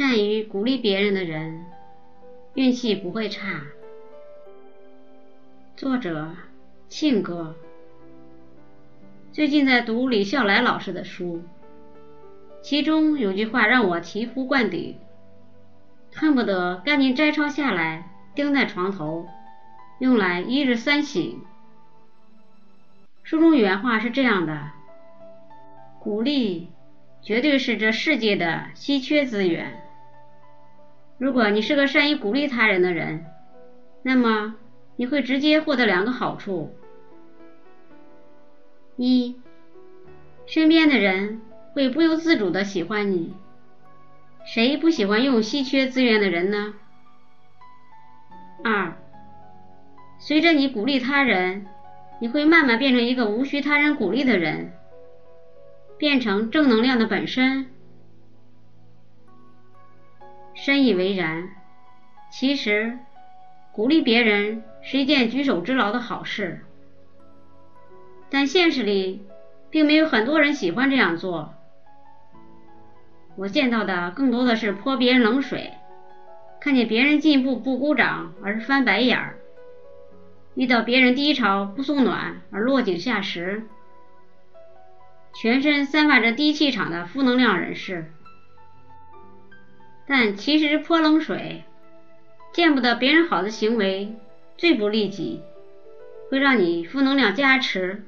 善于鼓励别人的人，运气不会差。作者：庆哥。最近在读李笑来老师的书，其中有句话让我醍醐灌顶，恨不得赶紧摘抄下来钉在床头，用来一日三省。书中原话是这样的：鼓励。绝对是这世界的稀缺资源。如果你是个善于鼓励他人的人，那么你会直接获得两个好处：一，身边的人会不由自主的喜欢你。谁不喜欢用稀缺资源的人呢？二，随着你鼓励他人，你会慢慢变成一个无需他人鼓励的人。变成正能量的本身，深以为然。其实，鼓励别人是一件举手之劳的好事，但现实里并没有很多人喜欢这样做。我见到的更多的是泼别人冷水，看见别人进步不鼓掌而是翻白眼儿，遇到别人低潮不送暖而落井下石。全身散发着低气场的负能量人士，但其实泼冷水、见不得别人好的行为最不利己，会让你负能量加持，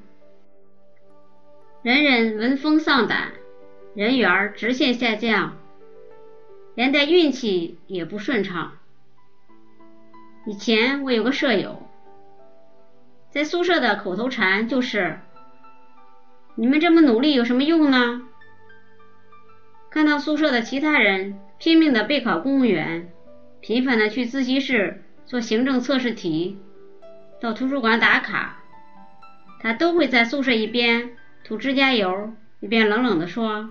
人人闻风丧胆，人缘直线下降，连带运气也不顺畅。以前我有个舍友，在宿舍的口头禅就是。你们这么努力有什么用呢？看到宿舍的其他人拼命的备考公务员，频繁的去自习室做行政测试题，到图书馆打卡，他都会在宿舍一边涂指甲油，一边冷冷的说：“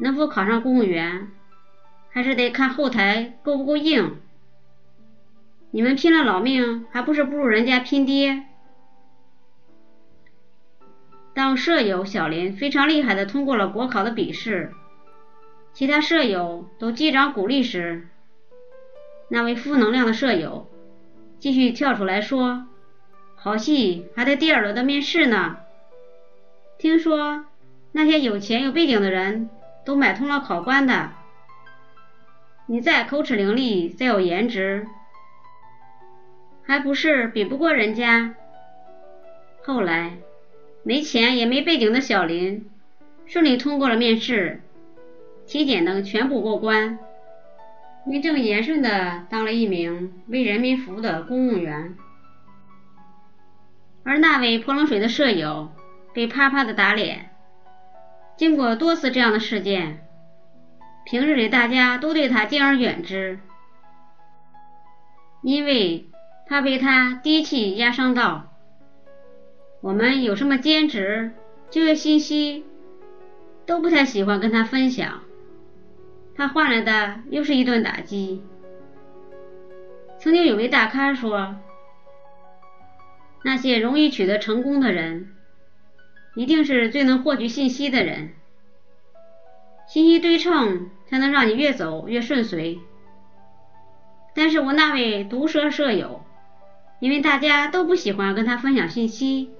能否考上公务员，还是得看后台够不够硬。你们拼了老命，还不是不如人家拼爹？”当舍友小林非常厉害的通过了国考的笔试，其他舍友都击掌鼓励时，那位负能量的舍友继续跳出来说：“好戏还在第二轮的面试呢。听说那些有钱有背景的人都买通了考官的，你再口齿伶俐，再有颜值，还不是比不过人家？”后来。没钱也没背景的小林顺利通过了面试，体检等全部过关，名正言顺的当了一名为人民服务的公务员。而那位泼冷水的舍友被啪啪的打脸。经过多次这样的事件，平日里大家都对他敬而远之，因为怕被他低气压伤到。我们有什么兼职、就业信息，都不太喜欢跟他分享，他换来的又是一顿打击。曾经有位大咖说，那些容易取得成功的人，一定是最能获取信息的人，信息对称才能让你越走越顺遂。但是我那位毒舌舍友，因为大家都不喜欢跟他分享信息。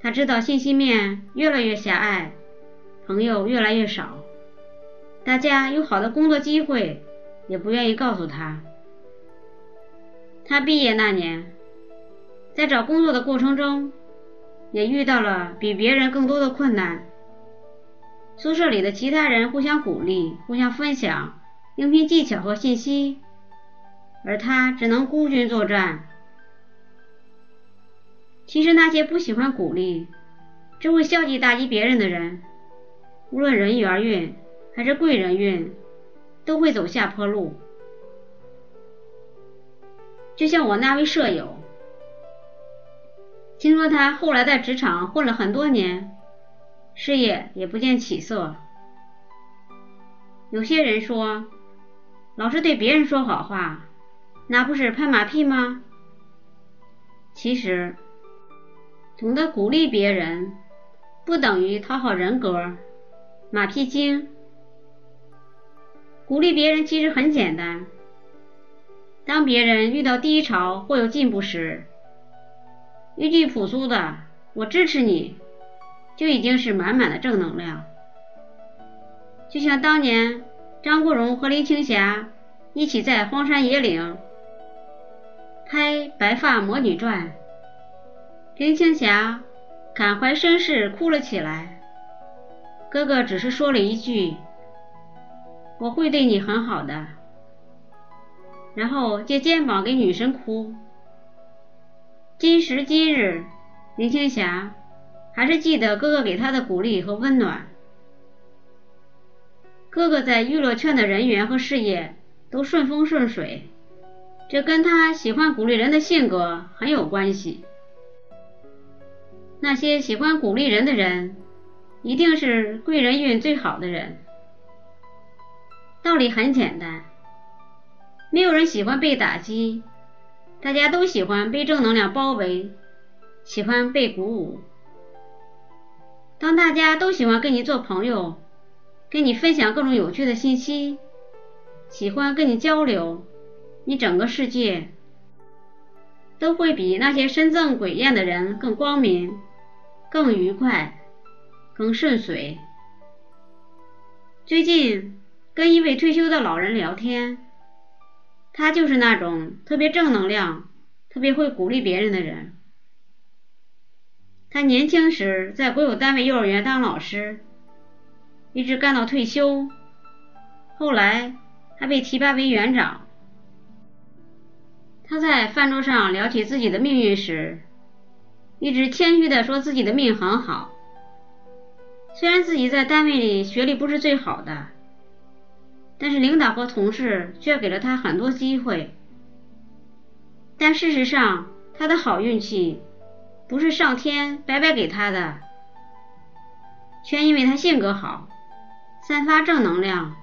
他知道信息面越来越狭隘，朋友越来越少，大家有好的工作机会也不愿意告诉他。他毕业那年，在找工作的过程中，也遇到了比别人更多的困难。宿舍里的其他人互相鼓励，互相分享应聘技巧和信息，而他只能孤军作战。其实那些不喜欢鼓励，只会消极打击别人的人，无论人缘运还是贵人运，都会走下坡路。就像我那位舍友，听说他后来在职场混了很多年，事业也不见起色。有些人说，老是对别人说好话，那不是拍马屁吗？其实。懂得鼓励别人，不等于讨好人格、马屁精。鼓励别人其实很简单。当别人遇到低潮或有进步时，一句朴素的“我支持你”，就已经是满满的正能量。就像当年张国荣和林青霞一起在荒山野岭拍《白发魔女传》，林青霞感怀身世哭了起来，哥哥只是说了一句：“我会对你很好的。”然后借肩膀给女神哭。今时今日，林青霞还是记得哥哥给她的鼓励和温暖。哥哥在娱乐圈的人缘和事业都顺风顺水，这跟他喜欢鼓励人的性格很有关系。那些喜欢鼓励人的人，一定是贵人运最好的人。道理很简单，没有人喜欢被打击，大家都喜欢被正能量包围，喜欢被鼓舞。当大家都喜欢跟你做朋友。跟你分享各种有趣的信息，喜欢跟你交流，你整个世界都会比那些身正鬼厌的人更光明、更愉快、更顺遂。最近跟一位退休的老人聊天，他就是那种特别正能量、特别会鼓励别人的人。他年轻时在国有单位幼儿园当老师。一直干到退休，后来还被提拔为园长。他在饭桌上聊起自己的命运时，一直谦虚的说自己的命很好。虽然自己在单位里学历不是最好的，是领导和同事却给了他很多机会。但事实上，他的好运气不是上天白白给他的，全因为他性格好。散发正能量。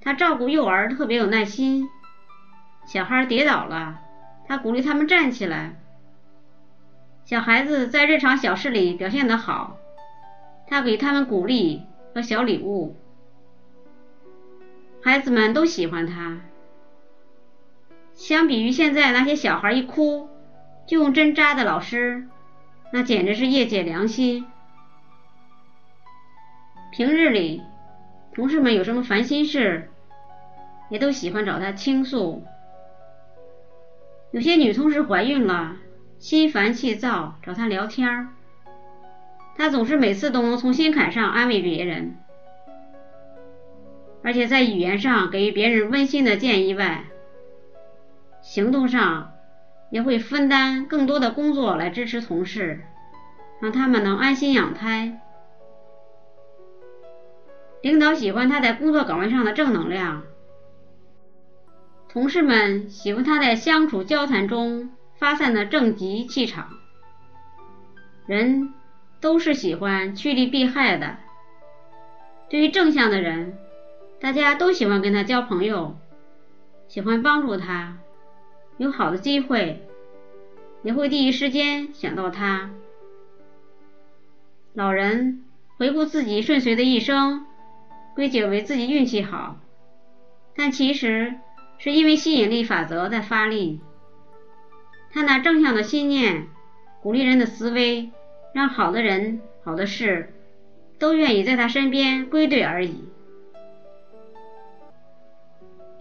他照顾幼儿特别有耐心，小孩跌倒了，他鼓励他们站起来。小孩子在日常小事里表现得好，他给他们鼓励和小礼物，孩子们都喜欢他。相比于现在那些小孩一哭就用针扎的老师，那简直是业界良心。平日里，同事们有什么烦心事，也都喜欢找他倾诉。有些女同事怀孕了，心烦气躁，找他聊天他总是每次都能从心坎上安慰别人，而且在语言上给予别人温馨的建议外，行动上也会分担更多的工作来支持同事，让他们能安心养胎。领导喜欢他在工作岗位上的正能量，同事们喜欢他在相处交谈中发散的正极气场。人都是喜欢趋利避害的，对于正向的人，大家都喜欢跟他交朋友，喜欢帮助他，有好的机会也会第一时间想到他。老人回顾自己顺遂的一生。归结为自己运气好，但其实是因为吸引力法则在发力。他那正向的信念、鼓励人的思维，让好的人、好的事都愿意在他身边归队而已。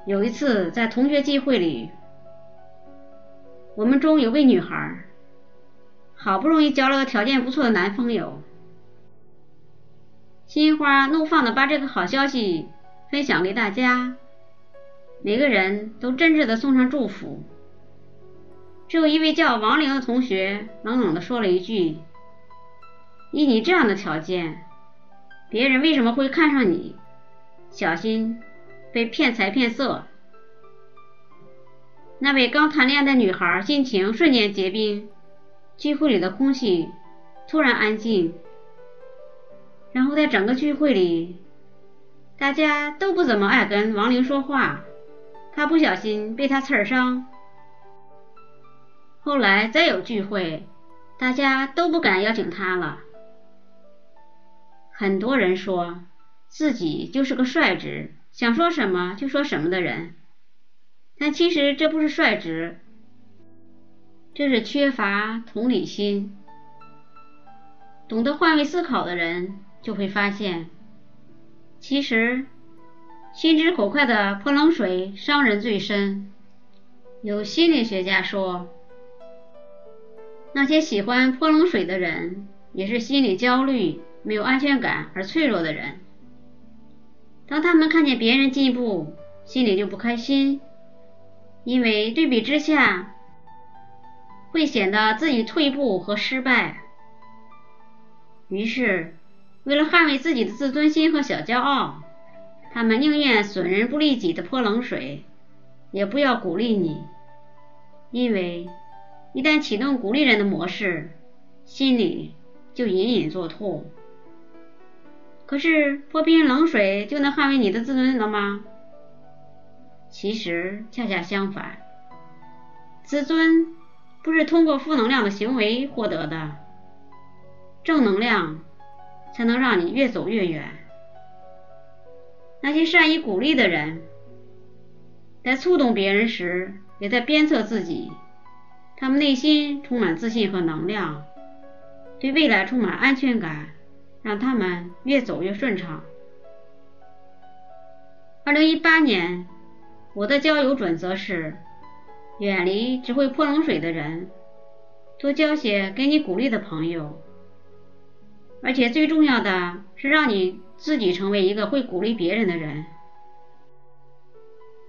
有一次在同学聚会里，我们中有位女孩，好不容易交了个条件不错的男朋友。心花怒放的把这个好消息分享给大家，每个人都真挚的送上祝福。只有一位叫王玲的同学冷冷的说了一句：“以你这样的条件，别人为什么会看上你？小心被骗财骗色。”那位刚谈恋爱的女孩心情瞬间结冰，聚会里的空气突然安静。然后在整个聚会里，大家都不怎么爱跟王玲说话，怕不小心被她刺伤。后来再有聚会，大家都不敢邀请她了。很多人说自己就是个率直、想说什么就说什么的人。但其实这不是率直，这是缺乏同理心。懂得换位思考的人就会发现，其实心直口快的泼冷水伤人最深。有心理学家说，那些喜欢泼冷水的人，也是心理焦虑、没有安全感而脆弱的人。当他们看见别人进步，心里就不开心，因为对比之下，会显得自己退步和失败。于是，为了捍卫自己的自尊心和小骄傲，他们宁愿损人不利己的泼冷水，也不要鼓励你。因为一旦启动鼓励人的模式，心里就隐隐作痛。可是泼别人冷水就能捍卫你的自尊了吗？其实恰恰相反，自尊不是通过负能量的行为获得的，正能量才能让你越走越远。那些善于鼓励的人，在触动别人时。也在鞭策自己，他们内心充满自信和能量，对未来充满安全感，让他们越走越顺畅。二零一八年，我的交友准则是：远离只会泼冷水的人，多交些给你鼓励的朋友，而且最重要的是让你自己成为一个会鼓励别人的人，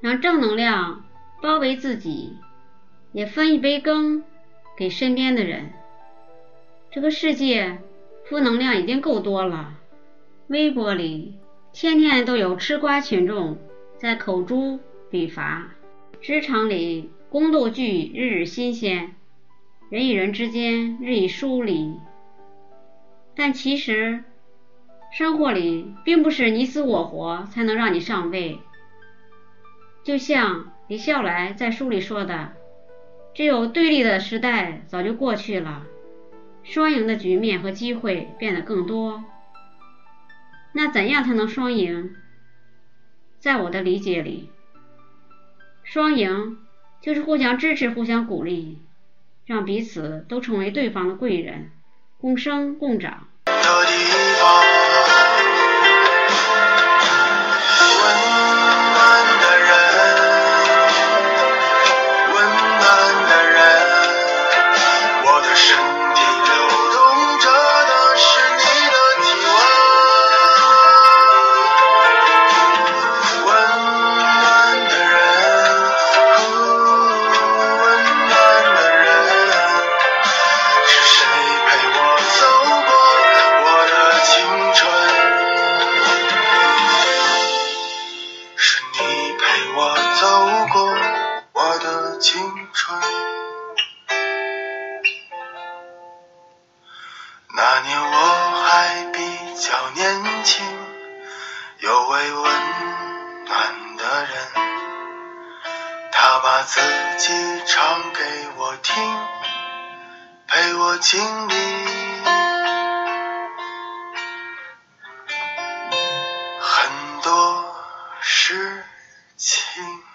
让正能量。包围自己，也分一杯羹给身边的人。这个世界负能量已经够多了，微博里天天都有吃瓜群众在口诛笔伐，职场里宫斗剧日日新鲜，人与人之间日益疏离。但其实生活里并不是你死我活才能让你上位，就像。李笑来在书里说的：“只有对立的时代早就过去了，双赢的局面和机会变得更多。那怎样才能双赢？在我的理解里，双赢就是互相支持、互相鼓励，让彼此都成为对方的贵人，共生共长。”把自己唱给我听，陪我经历很多事情。